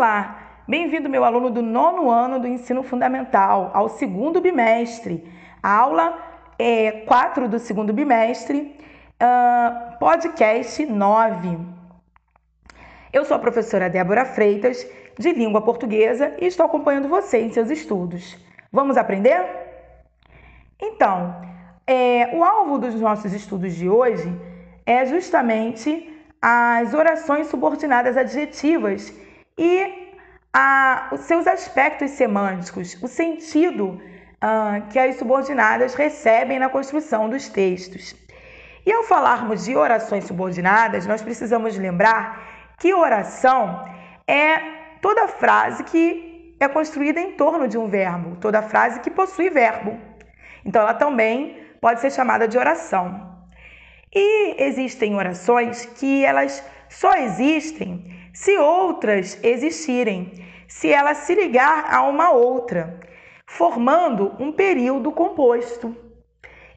Olá, bem-vindo meu aluno do nono ano do ensino fundamental ao segundo bimestre. A aula é 4 do segundo bimestre, uh, podcast 9. Eu sou a professora Débora Freitas, de língua portuguesa, e estou acompanhando você em seus estudos. Vamos aprender? Então, é, o alvo dos nossos estudos de hoje é justamente as orações subordinadas adjetivas e a, os seus aspectos semânticos, o sentido uh, que as subordinadas recebem na construção dos textos. E ao falarmos de orações subordinadas, nós precisamos lembrar que oração é toda frase que é construída em torno de um verbo, toda frase que possui verbo. Então, ela também pode ser chamada de oração. E existem orações que elas só existem se outras existirem, se ela se ligar a uma outra, formando um período composto.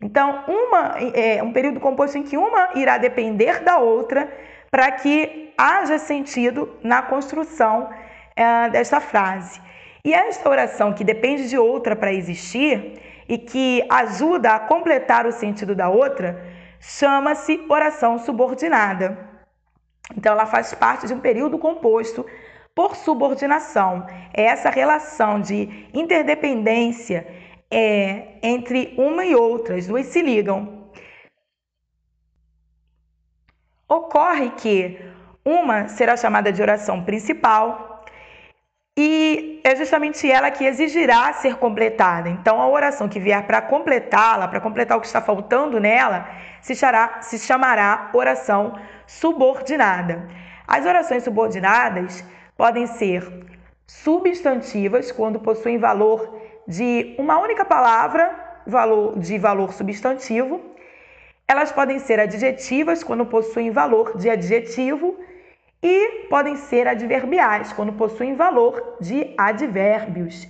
Então, uma, é um período composto em que uma irá depender da outra para que haja sentido na construção é, desta frase. E esta oração que depende de outra para existir e que ajuda a completar o sentido da outra chama-se oração subordinada. Então, ela faz parte de um período composto por subordinação. É essa relação de interdependência é, entre uma e outra, as duas se ligam. Ocorre que uma será chamada de oração principal e é justamente ela que exigirá ser completada. Então, a oração que vier para completá-la, para completar o que está faltando nela, se chamará, se chamará oração subordinada. As orações subordinadas podem ser substantivas, quando possuem valor de uma única palavra, valor de valor substantivo. Elas podem ser adjetivas, quando possuem valor de adjetivo. E podem ser adverbiais, quando possuem valor de advérbios.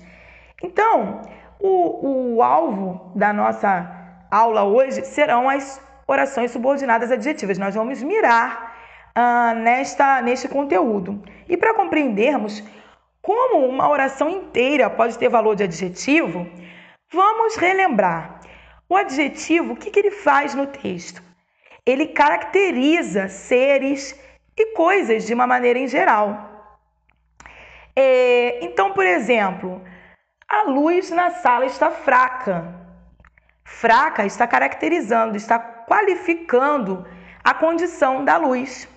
Então, o, o alvo da nossa aula hoje serão as orações subordinadas adjetivas. Nós vamos mirar ah, nesta, neste conteúdo. E para compreendermos como uma oração inteira pode ter valor de adjetivo, vamos relembrar. O adjetivo, o que, que ele faz no texto? Ele caracteriza seres e coisas de uma maneira em geral. É, então, por exemplo, a luz na sala está fraca. Fraca está caracterizando, está qualificando a condição da luz.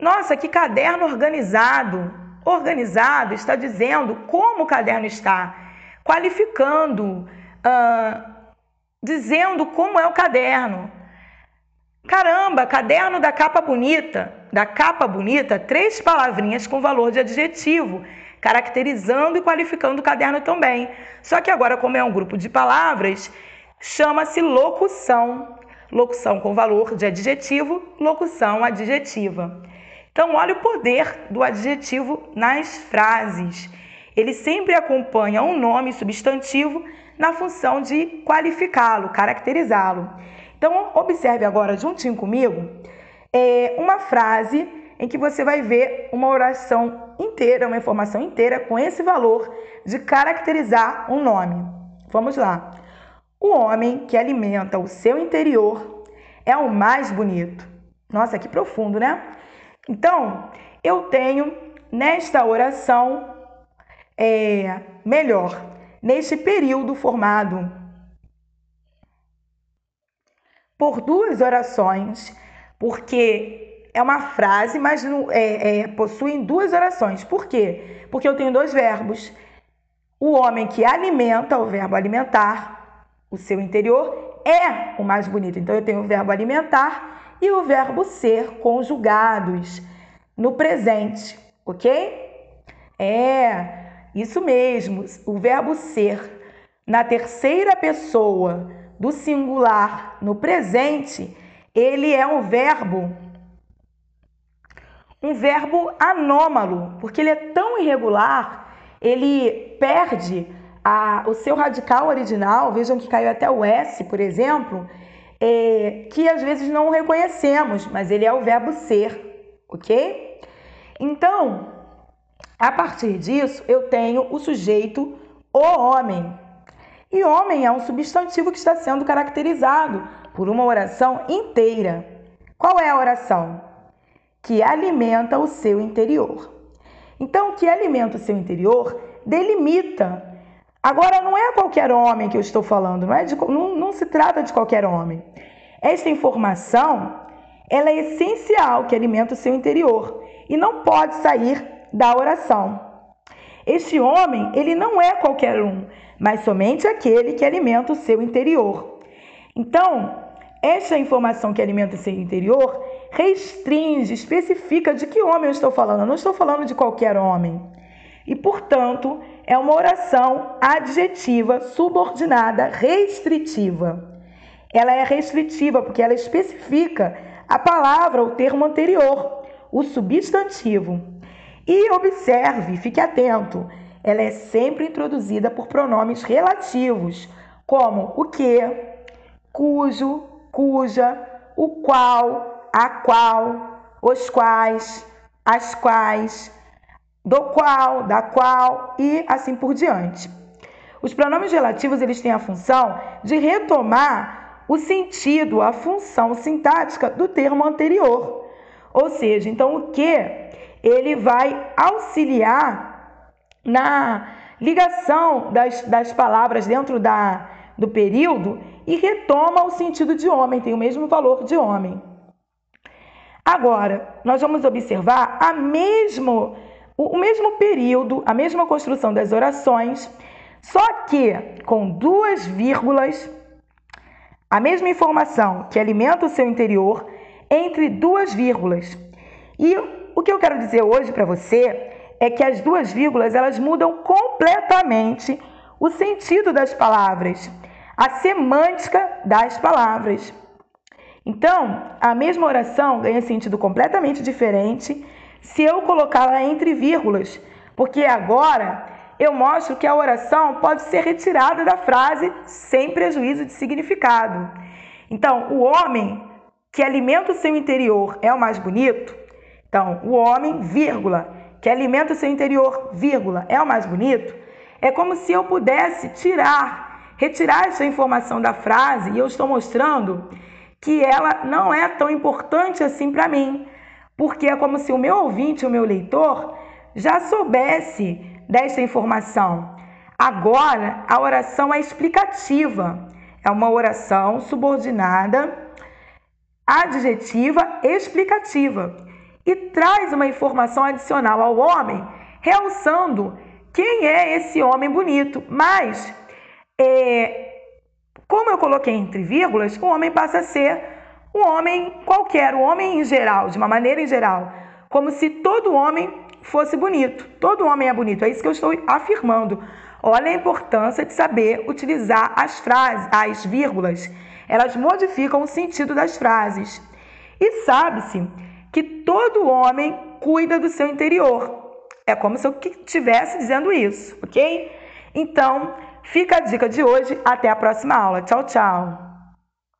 Nossa, que caderno organizado! Organizado está dizendo como o caderno está, qualificando, dizendo como é o caderno. Caramba, caderno da capa bonita. Da capa bonita, três palavrinhas com valor de adjetivo, caracterizando e qualificando o caderno também. Só que agora, como é um grupo de palavras, chama-se locução. Locução com valor de adjetivo, locução adjetiva. Então, olha o poder do adjetivo nas frases. Ele sempre acompanha um nome substantivo na função de qualificá-lo, caracterizá-lo. Então, observe agora juntinho comigo é, uma frase em que você vai ver uma oração inteira, uma informação inteira com esse valor de caracterizar um nome. Vamos lá. O homem que alimenta o seu interior é o mais bonito. Nossa, que profundo, né? Então, eu tenho nesta oração é, melhor, neste período formado por duas orações, porque é uma frase, mas é, é, duas orações. Por quê? Porque eu tenho dois verbos. O homem que alimenta, o verbo alimentar, o seu interior, é o mais bonito. Então eu tenho o verbo alimentar e o verbo ser conjugados no presente, ok? É, isso mesmo. O verbo ser na terceira pessoa do singular no presente, ele é um verbo um verbo anômalo, porque ele é tão irregular, ele perde a, o seu radical original, vejam que caiu até o S, por exemplo, é, que às vezes não reconhecemos, mas ele é o verbo ser, ok? Então, A partir disso, eu tenho o sujeito o homem. E homem é um substantivo que está sendo caracterizado por uma oração inteira. Qual é a oração? Que alimenta o seu interior. Então, que alimenta o seu interior delimita. Agora, não é qualquer homem que eu estou falando, não, é de, não, não se trata de qualquer homem. Esta informação ela é essencial que alimenta o seu interior e não pode sair da oração. Este homem, ele não é qualquer um, mas somente aquele que alimenta o seu interior. Então, esta informação que alimenta o seu interior restringe, especifica de que homem eu estou falando. Eu não estou falando de qualquer homem. E, portanto, é uma oração adjetiva, subordinada, restritiva. Ela é restritiva porque ela especifica a palavra, o termo anterior, o substantivo. E observe, fique atento, ela é sempre introduzida por pronomes relativos, como o que, cujo, cuja, o qual, a qual, os quais, as quais, do qual, da qual e assim por diante. Os pronomes relativos eles têm a função de retomar o sentido, a função sintática do termo anterior. Ou seja, então o que ele vai auxiliar na ligação das, das palavras dentro da, do período e retoma o sentido de homem, tem o mesmo valor de homem. Agora, nós vamos observar a mesmo, o mesmo período, a mesma construção das orações, só que com duas vírgulas, a mesma informação que alimenta o seu interior entre duas vírgulas. E o que eu quero dizer hoje para você é que as duas vírgulas elas mudam completamente o sentido das palavras, a semântica das palavras. Então, a mesma oração ganha sentido completamente diferente se eu colocá-la entre vírgulas, porque agora eu mostro que a oração pode ser retirada da frase sem prejuízo de significado. Então, o homem que alimenta o seu interior é o mais bonito, então, o homem, vírgula, que alimenta o seu interior, vírgula, é o mais bonito, é como se eu pudesse tirar, retirar essa informação da frase e eu estou mostrando que ela não é tão importante assim para mim, porque é como se o meu ouvinte, o meu leitor, já soubesse desta informação. Agora, a oração é explicativa, é uma oração subordinada, adjetiva, explicativa e traz uma informação adicional ao homem, realçando quem é esse homem bonito. Mas, é, como eu coloquei entre vírgulas, o homem passa a ser um homem qualquer, um homem em geral, de uma maneira em geral, como se todo homem fosse bonito. Todo homem é bonito, é isso que eu estou afirmando. Olha a importância de saber utilizar as frases, as vírgulas. Elas modificam o sentido das frases. E sabe-se que todo homem cuida do seu interior. É como se eu estivesse dizendo isso, ok? Então, fica a dica de hoje. Até a próxima aula. Tchau, tchau.